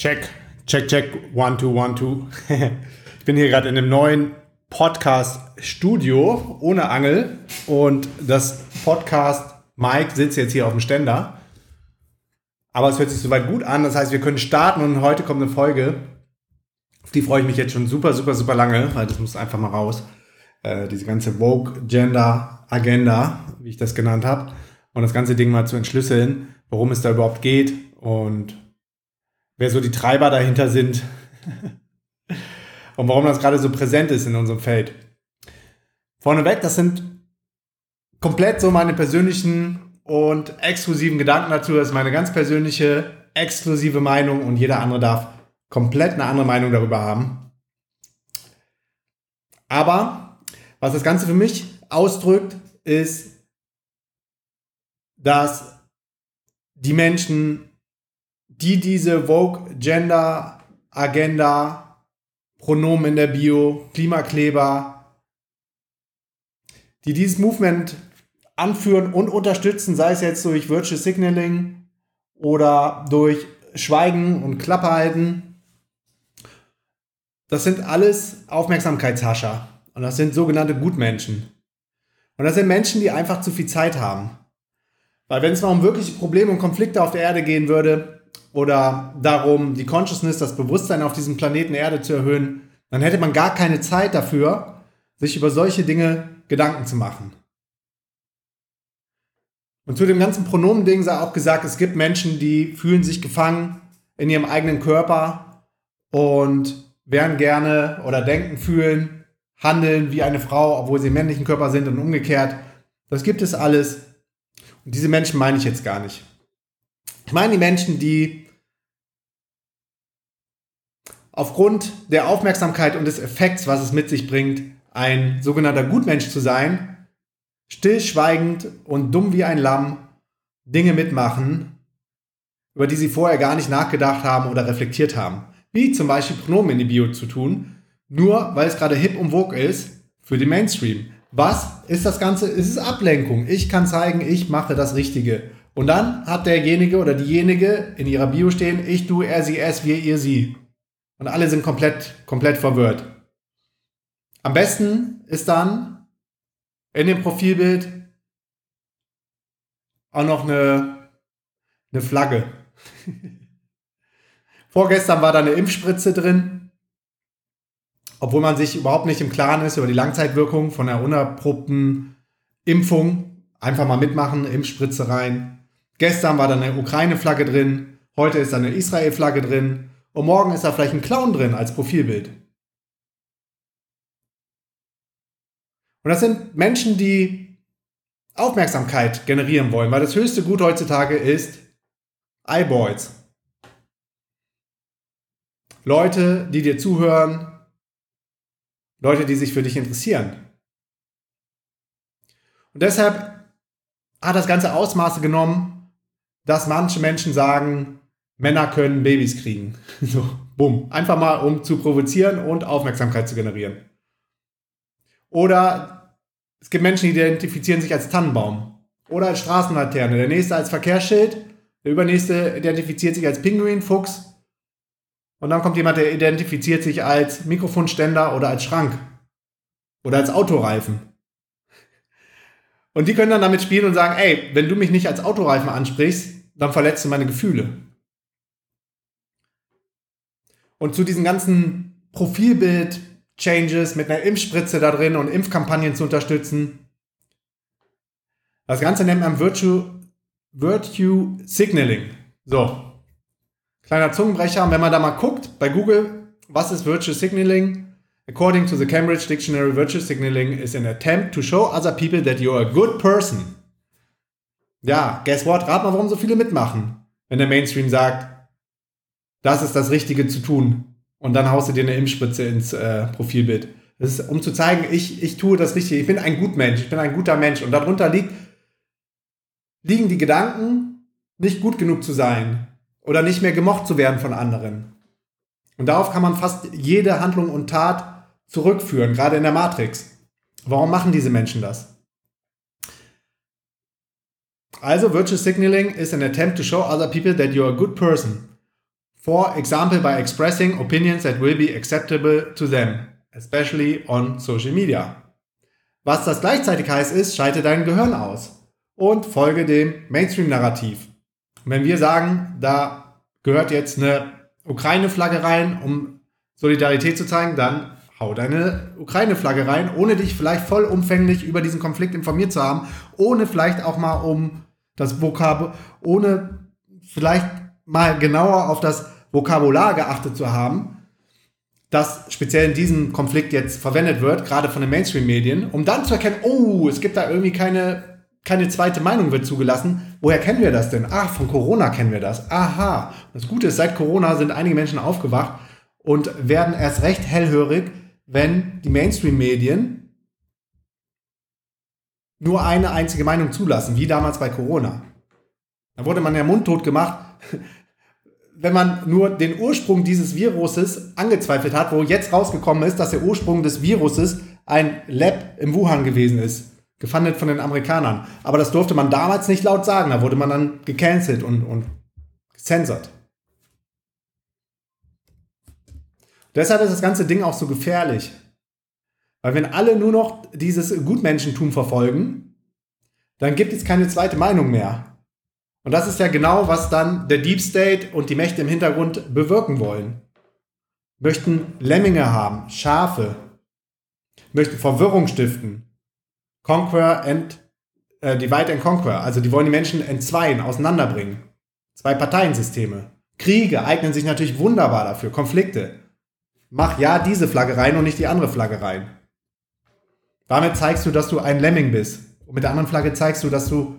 Check, check, check, one, two, one, two. ich bin hier gerade in einem neuen Podcast-Studio ohne Angel und das Podcast Mike sitzt jetzt hier auf dem Ständer. Aber es hört sich soweit gut an. Das heißt, wir können starten und heute kommt eine Folge. Auf die freue ich mich jetzt schon super, super, super lange, weil das muss einfach mal raus. Äh, diese ganze Vogue Gender Agenda, wie ich das genannt habe. Und das ganze Ding mal zu entschlüsseln, worum es da überhaupt geht und wer so die Treiber dahinter sind und warum das gerade so präsent ist in unserem Feld. Vorneweg, das sind komplett so meine persönlichen und exklusiven Gedanken dazu. Das ist meine ganz persönliche, exklusive Meinung und jeder andere darf komplett eine andere Meinung darüber haben. Aber was das Ganze für mich ausdrückt, ist, dass die Menschen die diese Vogue Gender Agenda, Pronomen in der Bio, Klimakleber, die dieses Movement anführen und unterstützen, sei es jetzt durch Virtual Signaling oder durch Schweigen und Klappe halten. Das sind alles Aufmerksamkeitshascher und das sind sogenannte Gutmenschen. Und das sind Menschen, die einfach zu viel Zeit haben. Weil wenn es mal um wirkliche Probleme und Konflikte auf der Erde gehen würde, oder darum, die Consciousness, das Bewusstsein auf diesem Planeten Erde zu erhöhen, dann hätte man gar keine Zeit dafür, sich über solche Dinge Gedanken zu machen. Und zu dem ganzen Pronomending sei auch gesagt, es gibt Menschen, die fühlen sich gefangen in ihrem eigenen Körper und wären gerne oder denken, fühlen, handeln wie eine Frau, obwohl sie im männlichen Körper sind und umgekehrt. Das gibt es alles. Und diese Menschen meine ich jetzt gar nicht. Ich meine die Menschen, die aufgrund der Aufmerksamkeit und des Effekts, was es mit sich bringt, ein sogenannter Gutmensch zu sein, stillschweigend und dumm wie ein Lamm Dinge mitmachen, über die sie vorher gar nicht nachgedacht haben oder reflektiert haben. Wie zum Beispiel Pronomen in die Bio zu tun, nur weil es gerade hip und vogue ist für den Mainstream. Was ist das Ganze? Es ist Ablenkung. Ich kann zeigen, ich mache das Richtige. Und dann hat derjenige oder diejenige in ihrer Bio stehen, ich, du, er, sie, es, wir, ihr, sie. Und alle sind komplett, komplett verwirrt. Am besten ist dann in dem Profilbild auch noch eine, eine Flagge. Vorgestern war da eine Impfspritze drin, obwohl man sich überhaupt nicht im Klaren ist über die Langzeitwirkung von einer unerprobten Impfung. Einfach mal mitmachen, Impfspritze rein. Gestern war da eine Ukraine-Flagge drin, heute ist da eine Israel-Flagge drin und morgen ist da vielleicht ein Clown drin als Profilbild. Und das sind Menschen, die Aufmerksamkeit generieren wollen, weil das höchste Gut heutzutage ist Eyeballs. Leute, die dir zuhören, Leute, die sich für dich interessieren. Und deshalb hat das Ganze Ausmaße genommen, dass manche Menschen sagen, Männer können Babys kriegen. So, bumm. Einfach mal, um zu provozieren und Aufmerksamkeit zu generieren. Oder es gibt Menschen, die identifizieren sich als Tannenbaum oder als Straßenlaterne. Der nächste als Verkehrsschild, der übernächste identifiziert sich als Pinguin, Fuchs. Und dann kommt jemand, der identifiziert sich als Mikrofonständer oder als Schrank oder als Autoreifen. Und die können dann damit spielen und sagen, ey, wenn du mich nicht als Autoreifen ansprichst, dann verletzt du meine Gefühle. Und zu diesen ganzen Profilbild-Changes mit einer Impfspritze da drin und Impfkampagnen zu unterstützen. Das Ganze nennt man Virtue, Virtue Signaling. So. Kleiner Zungenbrecher. Und wenn man da mal guckt bei Google, was ist Virtue Signaling? According to the Cambridge Dictionary, virtue signaling is an attempt to show other people that you're a good person. Ja, guess what? Rat mal, warum so viele mitmachen, wenn der Mainstream sagt, das ist das Richtige zu tun. Und dann haust du dir eine Impfspritze ins äh, Profilbild. Das ist, um zu zeigen, ich, ich tue das Richtige. Ich bin ein gut Mensch. Ich bin ein guter Mensch. Und darunter liegt, liegen die Gedanken, nicht gut genug zu sein oder nicht mehr gemocht zu werden von anderen. Und darauf kann man fast jede Handlung und Tat zurückführen, gerade in der Matrix. Warum machen diese Menschen das? Also, Virtual Signaling is an attempt to show other people that you're a good person. For example, by expressing opinions that will be acceptable to them, especially on social media. Was das gleichzeitig heißt, ist, schalte dein Gehirn aus und folge dem Mainstream-Narrativ. Wenn wir sagen, da gehört jetzt eine Ukraine-Flagge rein, um Solidarität zu zeigen, dann hau deine Ukraine-Flagge rein, ohne dich vielleicht vollumfänglich über diesen Konflikt informiert zu haben, ohne vielleicht auch mal um das Vokabel, ohne vielleicht mal genauer auf das Vokabular geachtet zu haben, das speziell in diesem Konflikt jetzt verwendet wird, gerade von den Mainstream-Medien, um dann zu erkennen, oh, es gibt da irgendwie keine, keine zweite Meinung wird zugelassen. Woher kennen wir das denn? Ach, von Corona kennen wir das. Aha. Das Gute ist, seit Corona sind einige Menschen aufgewacht und werden erst recht hellhörig, wenn die Mainstream-Medien nur eine einzige Meinung zulassen, wie damals bei Corona. Da wurde man ja mundtot gemacht, wenn man nur den Ursprung dieses Viruses angezweifelt hat, wo jetzt rausgekommen ist, dass der Ursprung des Viruses ein Lab im Wuhan gewesen ist, gefundet von den Amerikanern. Aber das durfte man damals nicht laut sagen, da wurde man dann gecancelt und, und gecensored. Deshalb ist das ganze Ding auch so gefährlich. Weil wenn alle nur noch dieses Gutmenschentum verfolgen, dann gibt es keine zweite Meinung mehr. Und das ist ja genau, was dann der Deep State und die Mächte im Hintergrund bewirken wollen. Möchten Lemminge haben, Schafe, möchten Verwirrung stiften. Conquer and äh, Divide and Conquer. Also die wollen die Menschen entzweien, auseinanderbringen. Zwei Parteiensysteme. Kriege eignen sich natürlich wunderbar dafür. Konflikte. Mach ja diese Flagge rein und nicht die andere Flagge rein. Damit zeigst du, dass du ein Lemming bist. Und mit der anderen Flagge zeigst du, dass du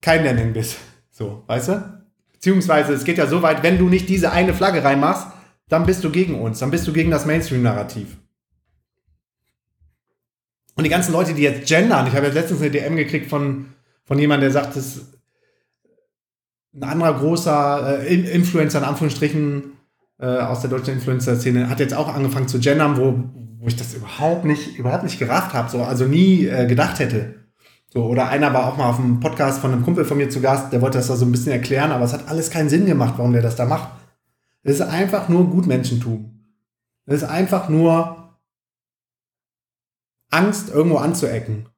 kein Lemming bist. So, weißt du? Beziehungsweise es geht ja so weit, wenn du nicht diese eine Flagge reinmachst, dann bist du gegen uns, dann bist du gegen das Mainstream-Narrativ. Und die ganzen Leute, die jetzt gendern, ich habe jetzt letztens eine DM gekriegt von, von jemandem, der sagt, dass ein anderer großer äh, Influencer, in Anführungsstrichen, äh, aus der deutschen Influencer-Szene, hat jetzt auch angefangen zu gendern, wo, wo ich das überhaupt nicht, überhaupt nicht gerafft habe, so, also nie äh, gedacht hätte. So, oder einer war auch mal auf einem Podcast von einem Kumpel von mir zu Gast, der wollte das da so ein bisschen erklären, aber es hat alles keinen Sinn gemacht, warum der das da macht. Es ist einfach nur Gutmenschentum. Es ist einfach nur Angst, irgendwo anzuecken.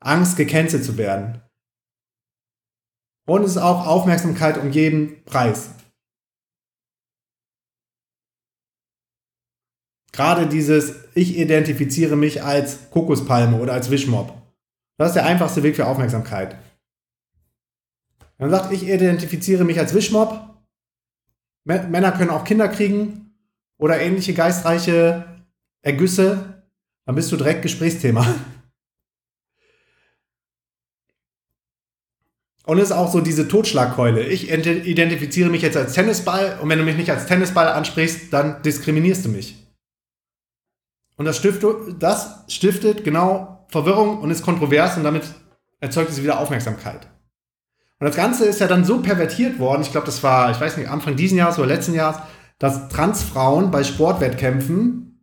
Angst, gecancelt zu werden. Und es ist auch Aufmerksamkeit um jeden Preis. Gerade dieses, ich identifiziere mich als Kokospalme oder als Wischmob. Das ist der einfachste Weg für Aufmerksamkeit. Man sagt, ich identifiziere mich als Wischmob. Männer können auch Kinder kriegen oder ähnliche geistreiche Ergüsse. Dann bist du direkt Gesprächsthema. Und es ist auch so diese Totschlagkeule. Ich identifiziere mich jetzt als Tennisball und wenn du mich nicht als Tennisball ansprichst, dann diskriminierst du mich. Und das stiftet, das stiftet genau Verwirrung und ist kontrovers und damit erzeugt es wieder Aufmerksamkeit. Und das Ganze ist ja dann so pervertiert worden, ich glaube, das war, ich weiß nicht, Anfang diesen Jahres oder letzten Jahres, dass Transfrauen bei Sportwettkämpfen,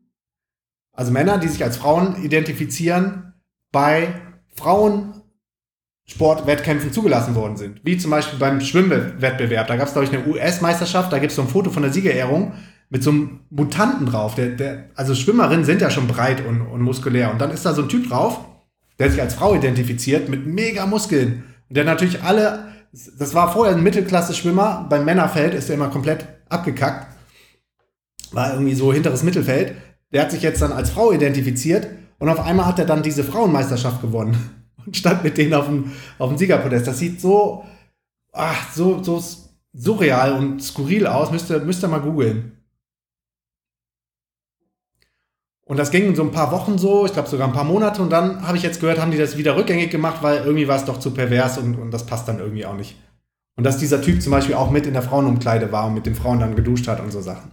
also Männer, die sich als Frauen identifizieren, bei Frauensportwettkämpfen zugelassen worden sind. Wie zum Beispiel beim Schwimmwettbewerb. Da gab es, glaube ich, eine US-Meisterschaft, da gibt es so ein Foto von der Siegerehrung mit so einem Mutanten drauf. Der, der, also Schwimmerinnen sind ja schon breit und, und muskulär. Und dann ist da so ein Typ drauf, der sich als Frau identifiziert, mit mega Muskeln. Und der natürlich alle, das war vorher ein Mittelklasse-Schwimmer, beim Männerfeld ist er immer komplett abgekackt. War irgendwie so hinteres Mittelfeld. Der hat sich jetzt dann als Frau identifiziert und auf einmal hat er dann diese Frauenmeisterschaft gewonnen und stand mit denen auf dem, auf dem Siegerpodest. Das sieht so, ach, so, so surreal und skurril aus. Müsst ihr, müsst mal googeln. Und das ging so ein paar Wochen so, ich glaube sogar ein paar Monate. Und dann habe ich jetzt gehört, haben die das wieder rückgängig gemacht, weil irgendwie war es doch zu pervers und, und das passt dann irgendwie auch nicht. Und dass dieser Typ zum Beispiel auch mit in der Frauenumkleide war und mit den Frauen dann geduscht hat und so Sachen.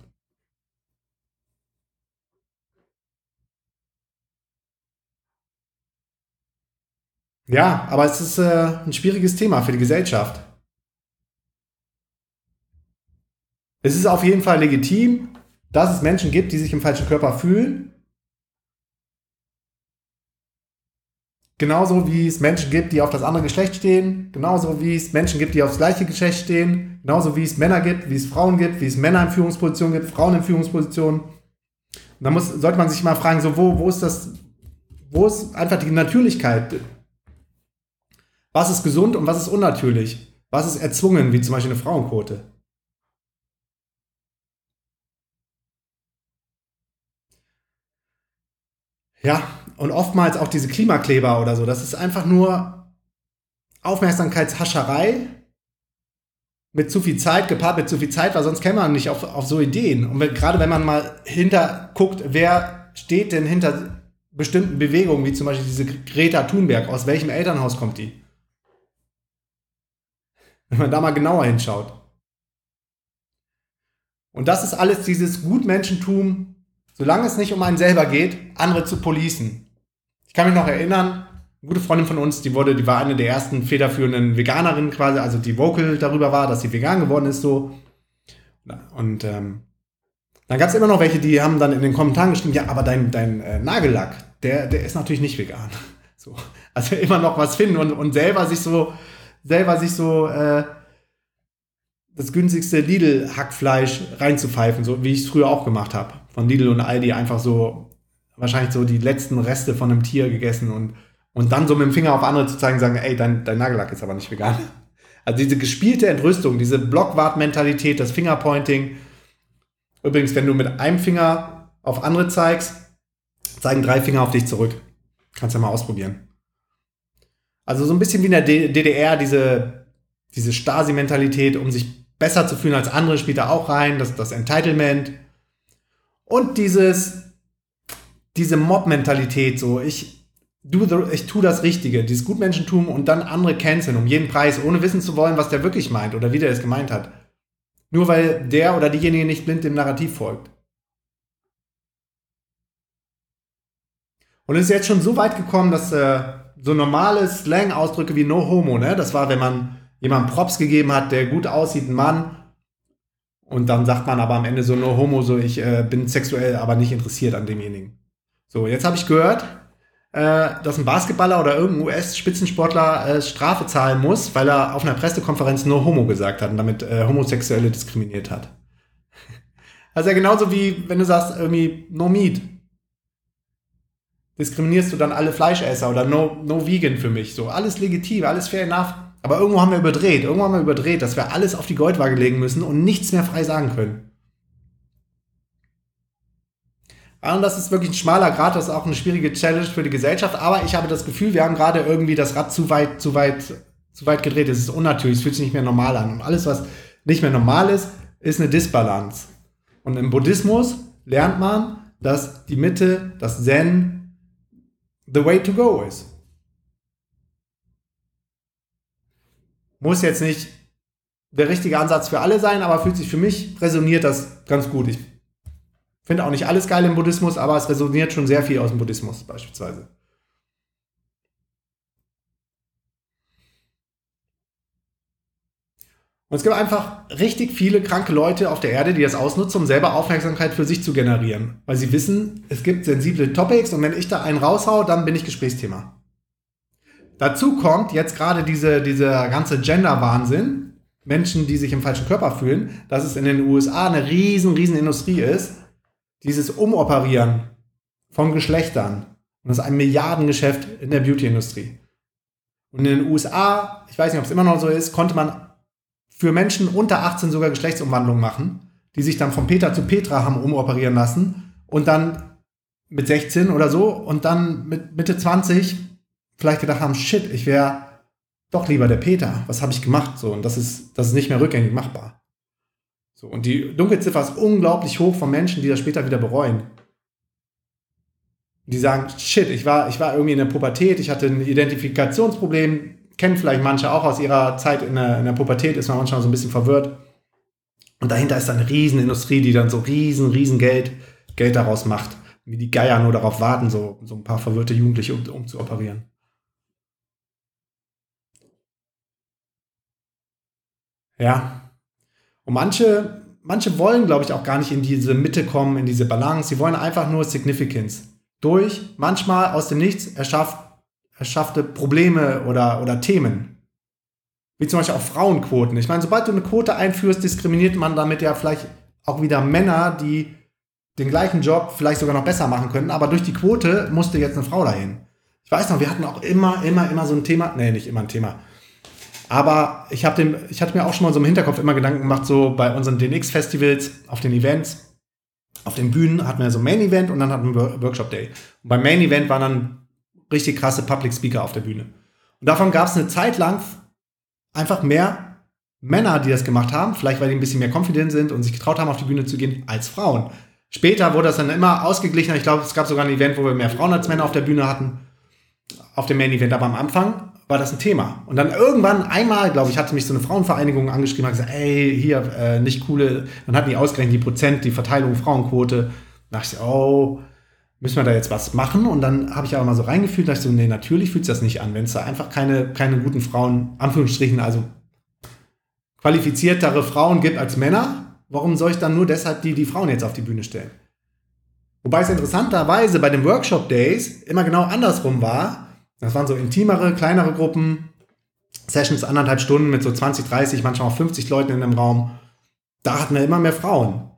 Ja, aber es ist äh, ein schwieriges Thema für die Gesellschaft. Es ist auf jeden Fall legitim, dass es Menschen gibt, die sich im falschen Körper fühlen Genauso wie es Menschen gibt, die auf das andere Geschlecht stehen, genauso wie es Menschen gibt, die aufs gleiche Geschlecht stehen, genauso wie es Männer gibt, wie es Frauen gibt, wie es Männer in Führungspositionen gibt, Frauen in Führungspositionen. Und da muss, sollte man sich mal fragen, so wo, wo ist das, wo ist einfach die Natürlichkeit? Was ist gesund und was ist unnatürlich? Was ist erzwungen, wie zum Beispiel eine Frauenquote? Ja, und oftmals auch diese Klimakleber oder so, das ist einfach nur Aufmerksamkeitshascherei mit zu viel Zeit, gepaart mit zu viel Zeit, weil sonst käme man nicht auf, auf so Ideen. Und wenn, gerade wenn man mal hinter guckt, wer steht denn hinter bestimmten Bewegungen, wie zum Beispiel diese Greta Thunberg, aus welchem Elternhaus kommt die? Wenn man da mal genauer hinschaut. Und das ist alles dieses Gutmenschentum, solange es nicht um einen selber geht, andere zu policen. Ich kann mich noch erinnern, eine gute Freundin von uns, die wurde, die war eine der ersten federführenden Veganerinnen quasi, also die vocal darüber war, dass sie vegan geworden ist so. Und ähm, dann gab es immer noch welche, die haben dann in den Kommentaren geschrieben, ja, aber dein, dein äh, Nagellack, der, der ist natürlich nicht vegan. So. Also immer noch was finden und, und selber sich so, selber sich so äh, das günstigste Lidl-Hackfleisch reinzupfeifen, so wie ich es früher auch gemacht habe. Von Lidl und Aldi einfach so, wahrscheinlich so die letzten Reste von einem Tier gegessen und, und dann so mit dem Finger auf andere zu zeigen, sagen, ey, dein, dein Nagellack ist aber nicht vegan. Also diese gespielte Entrüstung, diese Blockwart-Mentalität, das Fingerpointing. Übrigens, wenn du mit einem Finger auf andere zeigst, zeigen drei Finger auf dich zurück. Kannst ja mal ausprobieren. Also so ein bisschen wie in der DDR, diese, diese Stasi-Mentalität, um sich besser zu fühlen als andere, spielt da auch rein, das, das Entitlement. Und dieses, diese Mob-Mentalität, so, ich, do the, ich tue das Richtige, dieses Gutmenschentum und dann andere canceln um jeden Preis, ohne wissen zu wollen, was der wirklich meint oder wie der es gemeint hat. Nur weil der oder diejenige nicht blind dem Narrativ folgt. Und es ist jetzt schon so weit gekommen, dass äh, so normale Slang-Ausdrücke wie No Homo, ne, das war, wenn man jemandem Props gegeben hat, der gut aussieht, ein Mann. Und dann sagt man aber am Ende so nur Homo, so ich äh, bin sexuell aber nicht interessiert an demjenigen. So, jetzt habe ich gehört, äh, dass ein Basketballer oder irgendein US-Spitzensportler äh, Strafe zahlen muss, weil er auf einer Pressekonferenz nur Homo gesagt hat und damit äh, Homosexuelle diskriminiert hat. Also ja genauso wie wenn du sagst irgendwie No Meat. Diskriminierst du dann alle Fleischesser oder No, no Vegan für mich. So, alles legitim, alles fair enough. Aber irgendwo haben wir überdreht. Irgendwo haben wir überdreht, dass wir alles auf die Goldwaage legen müssen und nichts mehr frei sagen können. Und das ist wirklich ein schmaler Grad, das ist auch eine schwierige Challenge für die Gesellschaft. Aber ich habe das Gefühl, wir haben gerade irgendwie das Rad zu weit, zu weit, zu weit gedreht. Es ist unnatürlich, es fühlt sich nicht mehr normal an. Und alles, was nicht mehr normal ist, ist eine Disbalance. Und im Buddhismus lernt man, dass die Mitte, das Zen, the way to go ist. Muss jetzt nicht der richtige Ansatz für alle sein, aber fühlt sich für mich, resoniert das ganz gut. Ich finde auch nicht alles geil im Buddhismus, aber es resoniert schon sehr viel aus dem Buddhismus beispielsweise. Und es gibt einfach richtig viele kranke Leute auf der Erde, die das ausnutzen, um selber Aufmerksamkeit für sich zu generieren. Weil sie wissen, es gibt sensible Topics und wenn ich da einen raushau, dann bin ich Gesprächsthema. Dazu kommt jetzt gerade diese, dieser ganze Gender-Wahnsinn. Menschen, die sich im falschen Körper fühlen, dass es in den USA eine riesen, riesen Industrie ist. Dieses Umoperieren von Geschlechtern. Und das ist ein Milliardengeschäft in der Beauty-Industrie. Und in den USA, ich weiß nicht, ob es immer noch so ist, konnte man für Menschen unter 18 sogar Geschlechtsumwandlung machen, die sich dann von Peter zu Petra haben umoperieren lassen und dann mit 16 oder so und dann mit Mitte 20 vielleicht gedacht haben, shit, ich wäre doch lieber der Peter. Was habe ich gemacht? So, und das ist, das ist nicht mehr rückgängig machbar. So, und die Dunkelziffer ist unglaublich hoch von Menschen, die das später wieder bereuen. Die sagen, shit, ich war, ich war irgendwie in der Pubertät, ich hatte ein Identifikationsproblem, kennen vielleicht manche auch aus ihrer Zeit in der, in der Pubertät, ist man manchmal so ein bisschen verwirrt. Und dahinter ist dann eine Riesenindustrie, die dann so riesen, riesen Geld, Geld daraus macht. Wie die Geier nur darauf warten, so, so ein paar verwirrte Jugendliche um, um zu operieren. Ja. Und manche, manche wollen, glaube ich, auch gar nicht in diese Mitte kommen, in diese Balance. Sie wollen einfach nur Significance. Durch, manchmal aus dem Nichts, erschafft, erschaffte Probleme oder, oder Themen. Wie zum Beispiel auch Frauenquoten. Ich meine, sobald du eine Quote einführst, diskriminiert man damit ja vielleicht auch wieder Männer, die den gleichen Job vielleicht sogar noch besser machen können. Aber durch die Quote musste jetzt eine Frau dahin. Ich weiß noch, wir hatten auch immer, immer, immer so ein Thema. Nee, nicht immer ein Thema. Aber ich, hab den, ich hatte mir auch schon mal so im Hinterkopf immer Gedanken gemacht, so bei unseren DNX-Festivals, auf den Events, auf den Bühnen hatten wir so ein Main-Event und dann hatten wir Workshop-Day. Und beim Main-Event waren dann richtig krasse Public Speaker auf der Bühne. Und davon gab es eine Zeit lang einfach mehr Männer, die das gemacht haben, vielleicht weil die ein bisschen mehr confident sind und sich getraut haben, auf die Bühne zu gehen, als Frauen. Später wurde das dann immer ausgeglichener. Ich glaube, es gab sogar ein Event, wo wir mehr Frauen als Männer auf der Bühne hatten, auf dem Main Event. Aber am Anfang war das ein Thema. Und dann irgendwann einmal, glaube ich, hatte mich so eine Frauenvereinigung angeschrieben und gesagt, ey, hier, äh, nicht coole, dann hatten die ausgerechnet die Prozent, die Verteilung Frauenquote. Da dachte ich, oh, müssen wir da jetzt was machen? Und dann habe ich aber mal so reingefühlt, dachte ich so, nee, natürlich fühlt sich das nicht an, wenn es da einfach keine, keine guten Frauen, Anführungsstrichen, also qualifiziertere Frauen gibt als Männer. Warum soll ich dann nur deshalb die, die Frauen jetzt auf die Bühne stellen? Wobei es interessanterweise bei den Workshop Days immer genau andersrum war. Das waren so intimere, kleinere Gruppen, Sessions anderthalb Stunden mit so 20, 30, manchmal auch 50 Leuten in einem Raum. Da hatten wir immer mehr Frauen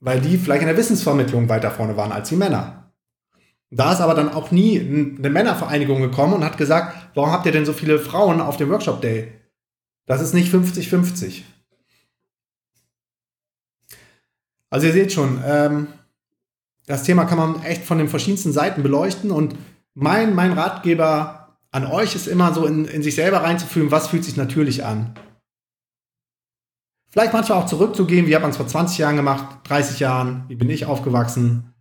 weil die vielleicht in der Wissensvermittlung weiter vorne waren als die Männer. Da ist aber dann auch nie eine Männervereinigung gekommen und hat gesagt, warum habt ihr denn so viele Frauen auf dem Workshop Day? Das ist nicht 50-50. Also ihr seht schon, ähm, das Thema kann man echt von den verschiedensten Seiten beleuchten und mein, mein Ratgeber an euch ist immer so in, in sich selber reinzufühlen, was fühlt sich natürlich an. Vielleicht manchmal auch zurückzugehen, wie hat man es vor 20 Jahren gemacht, 30 Jahren, wie bin ich aufgewachsen,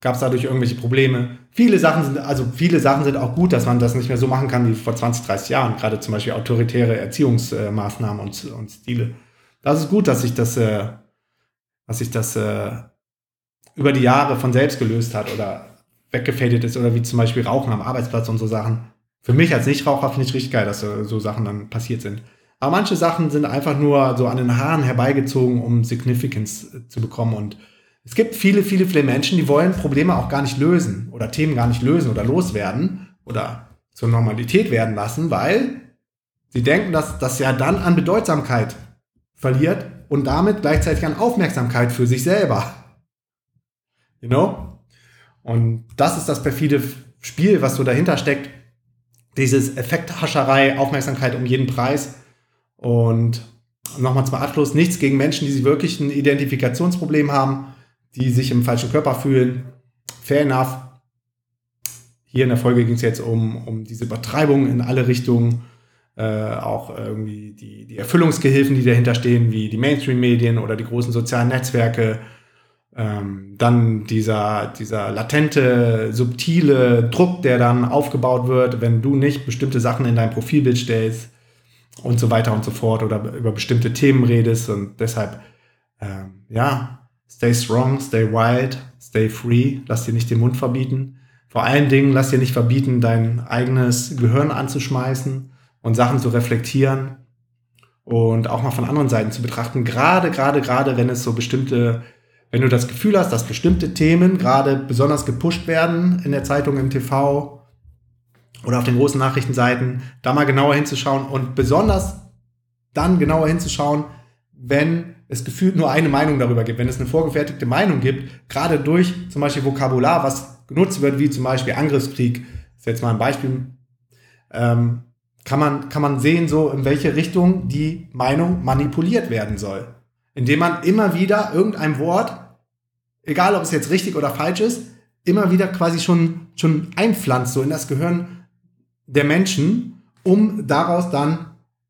gab es dadurch irgendwelche Probleme. Viele Sachen sind, also viele Sachen sind auch gut, dass man das nicht mehr so machen kann wie vor 20, 30 Jahren, gerade zum Beispiel autoritäre Erziehungsmaßnahmen und, und Stile. Das ist gut, dass sich das, äh, dass sich das äh, über die Jahre von selbst gelöst hat oder weggefadet ist oder wie zum Beispiel Rauchen am Arbeitsplatz und so Sachen. Für mich als Nichtraucher finde ich richtig geil, dass so, so Sachen dann passiert sind. Aber manche Sachen sind einfach nur so an den Haaren herbeigezogen, um Significance zu bekommen. Und es gibt viele, viele, viele Menschen, die wollen Probleme auch gar nicht lösen oder Themen gar nicht lösen oder loswerden oder zur Normalität werden lassen, weil sie denken, dass das ja dann an Bedeutsamkeit verliert und damit gleichzeitig an Aufmerksamkeit für sich selber. You know? Und das ist das perfide Spiel, was so dahinter steckt. Dieses Effekthascherei, Aufmerksamkeit um jeden Preis und nochmal zum Abschluss, nichts gegen Menschen, die sich wirklich ein Identifikationsproblem haben, die sich im falschen Körper fühlen. Fair enough. Hier in der Folge ging es jetzt um, um diese Übertreibung in alle Richtungen. Äh, auch irgendwie die, die Erfüllungsgehilfen, die dahinter stehen, wie die Mainstream-Medien oder die großen sozialen Netzwerke. Ähm, dann dieser, dieser latente, subtile Druck, der dann aufgebaut wird, wenn du nicht bestimmte Sachen in dein Profilbild stellst und so weiter und so fort oder über bestimmte Themen redest und deshalb, ähm, ja, stay strong, stay wild, stay free, lass dir nicht den Mund verbieten. Vor allen Dingen lass dir nicht verbieten, dein eigenes Gehirn anzuschmeißen und Sachen zu reflektieren und auch mal von anderen Seiten zu betrachten. Gerade, gerade, gerade, wenn es so bestimmte, wenn du das Gefühl hast, dass bestimmte Themen gerade besonders gepusht werden in der Zeitung, im TV, oder auf den großen Nachrichtenseiten, da mal genauer hinzuschauen und besonders dann genauer hinzuschauen, wenn es gefühlt nur eine Meinung darüber gibt, wenn es eine vorgefertigte Meinung gibt, gerade durch zum Beispiel Vokabular, was genutzt wird, wie zum Beispiel Angriffskrieg, ist jetzt mal ein Beispiel, ähm, kann, man, kann man sehen, so in welche Richtung die Meinung manipuliert werden soll. Indem man immer wieder irgendein Wort, egal ob es jetzt richtig oder falsch ist, immer wieder quasi schon, schon einpflanzt, so in das Gehirn der Menschen, um daraus dann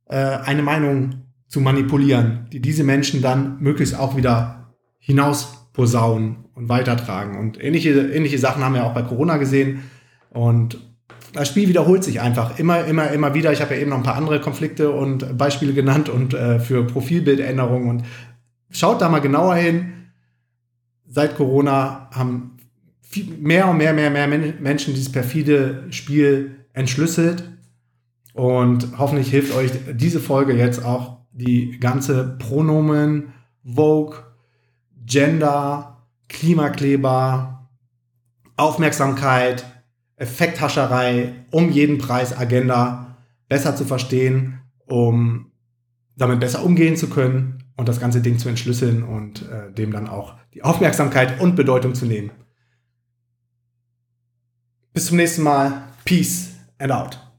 äh, eine Meinung zu manipulieren, die diese Menschen dann möglichst auch wieder hinaus posaunen und weitertragen. Und ähnliche, ähnliche Sachen haben wir auch bei Corona gesehen. Und das Spiel wiederholt sich einfach immer, immer, immer wieder. Ich habe ja eben noch ein paar andere Konflikte und Beispiele genannt und äh, für Profilbildänderungen. Und schaut da mal genauer hin. Seit Corona haben viel, mehr und mehr, mehr, mehr Menschen dieses perfide Spiel entschlüsselt. Und hoffentlich hilft euch diese Folge jetzt auch die ganze Pronomen, Vogue, Gender, Klimakleber, Aufmerksamkeit, Effekthascherei um jeden Preis Agenda besser zu verstehen, um damit besser umgehen zu können und das ganze Ding zu entschlüsseln und äh, dem dann auch die Aufmerksamkeit und Bedeutung zu nehmen. Bis zum nächsten Mal. Peace and out.